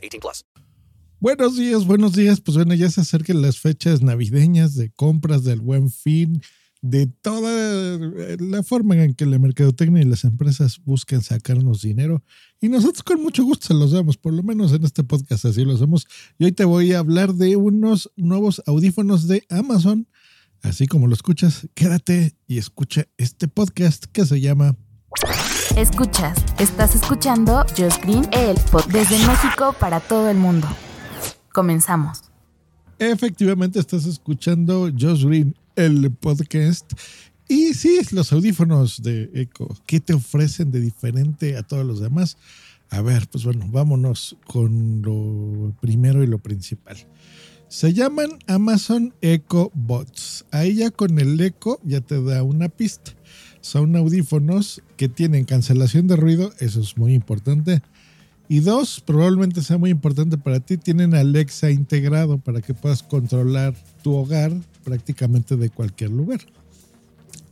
18 plus. Buenos días, buenos días. Pues bueno, ya se acercan las fechas navideñas de compras del buen fin, de toda la forma en que la mercadotecnia y las empresas buscan sacarnos dinero. Y nosotros con mucho gusto se los damos, por lo menos en este podcast así lo hacemos. Y hoy te voy a hablar de unos nuevos audífonos de Amazon. Así como lo escuchas, quédate y escucha este podcast que se llama Escuchas, estás escuchando Just Green, el podcast desde México para todo el mundo. Comenzamos. Efectivamente, estás escuchando Josh Green, el podcast. Y sí, los audífonos de Echo, ¿qué te ofrecen de diferente a todos los demás? A ver, pues bueno, vámonos con lo primero y lo principal. Se llaman Amazon Echo Bots. Ahí ya con el Echo ya te da una pista. Son audífonos que tienen cancelación de ruido, eso es muy importante. Y dos, probablemente sea muy importante para ti, tienen Alexa integrado para que puedas controlar tu hogar prácticamente de cualquier lugar.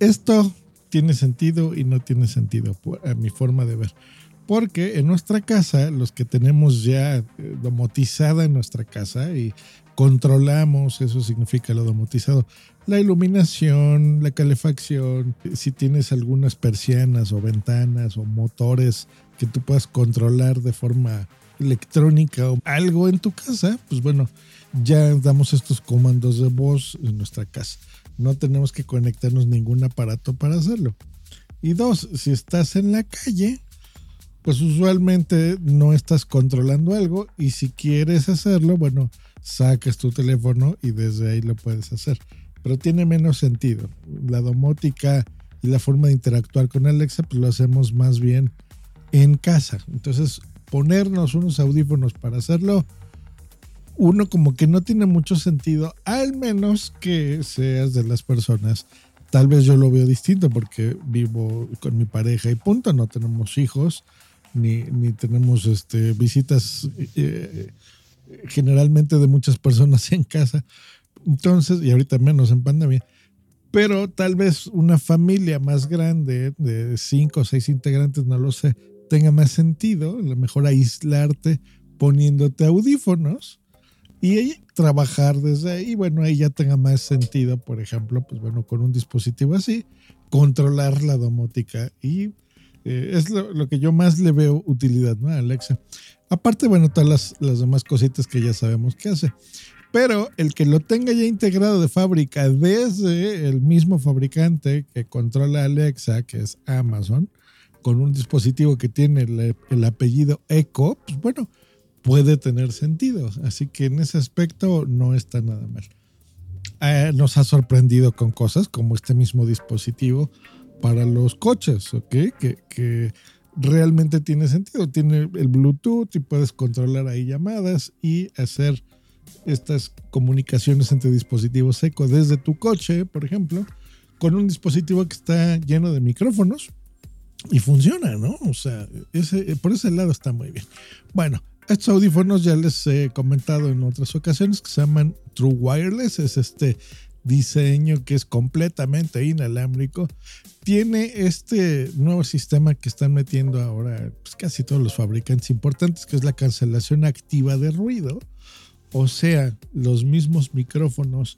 Esto tiene sentido y no tiene sentido, a mi forma de ver. Porque en nuestra casa, los que tenemos ya eh, domotizada en nuestra casa y controlamos, eso significa lo domotizado, la iluminación, la calefacción, si tienes algunas persianas o ventanas o motores que tú puedas controlar de forma electrónica o algo en tu casa, pues bueno, ya damos estos comandos de voz en nuestra casa. No tenemos que conectarnos ningún aparato para hacerlo. Y dos, si estás en la calle, pues usualmente no estás controlando algo y si quieres hacerlo, bueno, sacas tu teléfono y desde ahí lo puedes hacer pero tiene menos sentido. La domótica y la forma de interactuar con Alexa, pues lo hacemos más bien en casa. Entonces, ponernos unos audífonos para hacerlo, uno como que no tiene mucho sentido, al menos que seas de las personas. Tal vez yo lo veo distinto porque vivo con mi pareja y punto, no tenemos hijos, ni, ni tenemos este, visitas eh, generalmente de muchas personas en casa. Entonces, y ahorita menos en pandemia, pero tal vez una familia más grande de cinco o seis integrantes, no lo sé, tenga más sentido, a lo mejor aislarte poniéndote audífonos y trabajar desde ahí, bueno, ahí ya tenga más sentido, por ejemplo, pues bueno, con un dispositivo así, controlar la domótica y eh, es lo, que yo más le veo utilidad, ¿no? Alexa. Aparte, bueno, todas las, las demás cositas que ya sabemos que hace. Pero el que lo tenga ya integrado de fábrica desde el mismo fabricante que controla Alexa, que es Amazon, con un dispositivo que tiene el, apellido Echo, pues bueno, puede tener sentido. Así que en ese aspecto no está nada mal. Eh, nos ha sorprendido con cosas como este mismo dispositivo para los coches, ¿ok? Que, que realmente tiene sentido. Tiene el Bluetooth y puedes controlar ahí llamadas y hacer estas comunicaciones entre dispositivos eco desde tu coche, por ejemplo, con un dispositivo que está lleno de micrófonos y funciona, ¿no? O sea, ese, por ese lado está muy bien. Bueno, estos audífonos ya les he comentado en otras ocasiones que se llaman True Wireless, es este diseño que es completamente inalámbrico. Tiene este nuevo sistema que están metiendo ahora pues, casi todos los fabricantes importantes, que es la cancelación activa de ruido o sea, los mismos micrófonos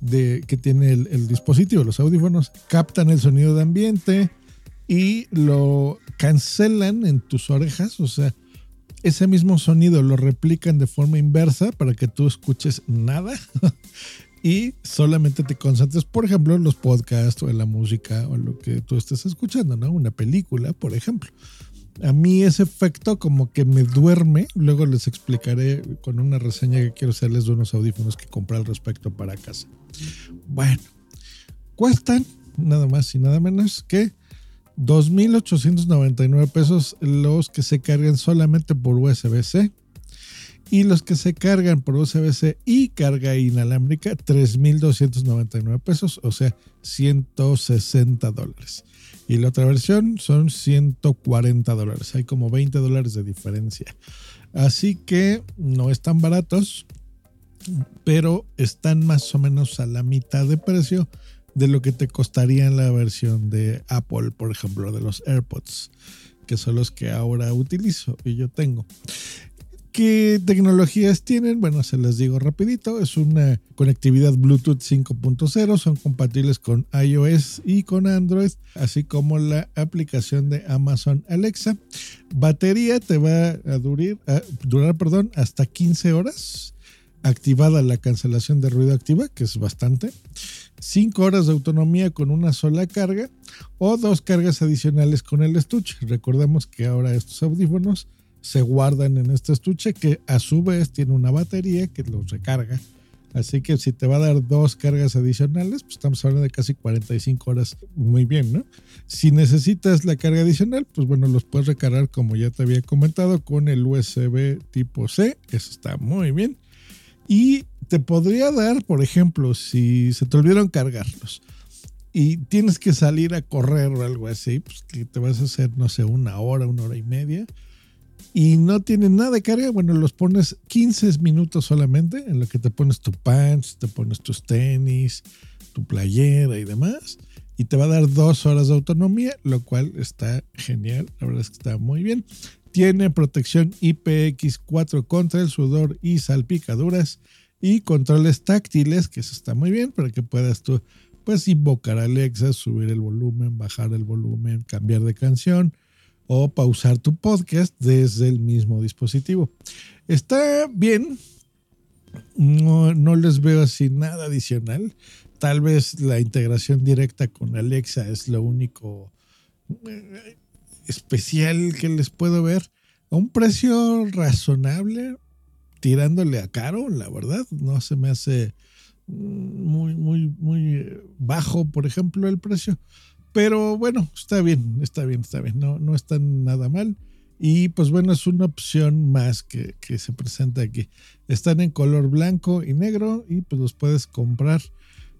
de, que tiene el, dispositivo, los audífonos, captan el sonido de ambiente y lo cancelan en tus orejas, o sea, ese mismo sonido lo replican de forma inversa para que tú escuches nada y solamente te concentres, por ejemplo, en los podcasts o en la música o en lo que tú estés escuchando, ¿no? Una película, por ejemplo a mí ese efecto como que me duerme. Luego les explicaré con una reseña que quiero hacerles de unos audífonos que compré al respecto para casa. Bueno, cuestan nada más y nada menos que 2.899 pesos los que se cargan solamente por USB-C. Y los que se cargan por USB-C y carga inalámbrica, 3.299 pesos, o sea, 160 dólares. Y la otra versión son 140 dólares. Hay como 20 dólares de diferencia. Así que no están baratos, pero están más o menos a la mitad de precio de lo que te costaría en la versión de Apple, por ejemplo, de los AirPods, que son los que ahora utilizo y yo tengo. ¿Qué tecnologías tienen? Bueno, se las digo rapidito. Es una conectividad Bluetooth 5.0. Son compatibles con iOS y con Android, así como la aplicación de Amazon Alexa. Batería te va a durar, perdón, hasta 15 horas. Activada la cancelación de ruido activa, que es bastante. 5 horas de autonomía con una sola carga o dos cargas adicionales con el estuche. Recordemos que ahora estos audífonos se guardan en este estuche que a su vez tiene una batería que los recarga. Así que si te va a dar dos cargas adicionales, pues estamos hablando de casi 45 horas. Muy bien, ¿no? Si necesitas la carga adicional, pues bueno, los puedes recargar como ya te había comentado con el USB tipo C. Eso está muy bien. Y te podría dar, por ejemplo, si se te olvidaron cargarlos y tienes que salir a correr o algo así, pues que te vas a hacer, no sé, una hora, una hora y media y no tienen nada de carga, bueno, los pones 15 minutos solamente en lo que te pones tu pants, te pones tus tenis, tu playera y demás. Y te va a dar dos horas de autonomía, lo cual está genial. La verdad es que está muy bien. Tiene protección IPX4 contra el sudor y salpicaduras y controles táctiles, que eso está muy bien para que puedas tú pues invocar a Alexa, subir el volumen, bajar el volumen, cambiar de canción o pausar tu podcast desde el mismo dispositivo. Está bien, no, no les veo así nada adicional. Tal vez la integración directa con Alexa es lo único eh, especial que les puedo ver. A un precio razonable, tirándole a caro, la verdad. No se me hace muy, muy, muy bajo, por ejemplo, el precio. Pero bueno, está bien, está bien, está bien. No, no está nada mal. Y pues bueno, es una opción más que, que, se presenta aquí. Están en color blanco y negro y pues los puedes comprar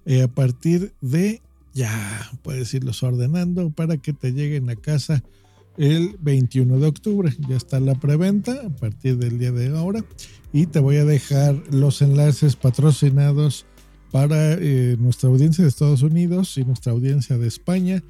eh, a partir de ya, puedes irlos ordenando para que te lleguen a casa el 21 de octubre. Ya está la preventa a partir del día de ahora. Y te voy a dejar los enlaces patrocinados para eh, nuestra audiencia de Estados Unidos y nuestra audiencia de España.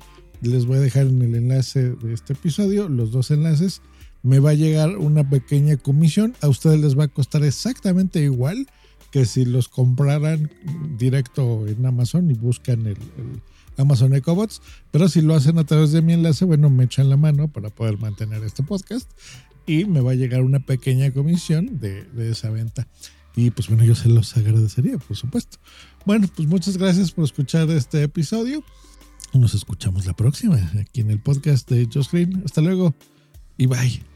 Les voy a dejar en el enlace de este episodio los dos enlaces. Me va a llegar una pequeña comisión. A ustedes les va a costar exactamente igual que si los compraran directo en Amazon y buscan el, el Amazon EcoBots. Pero si lo hacen a través de mi enlace, bueno, me echan la mano para poder mantener este podcast y me va a llegar una pequeña comisión de, de esa venta. Y pues bueno, yo se los agradecería, por supuesto. Bueno, pues muchas gracias por escuchar este episodio. Nos escuchamos la próxima aquí en el podcast de Josh Green. Hasta luego y bye.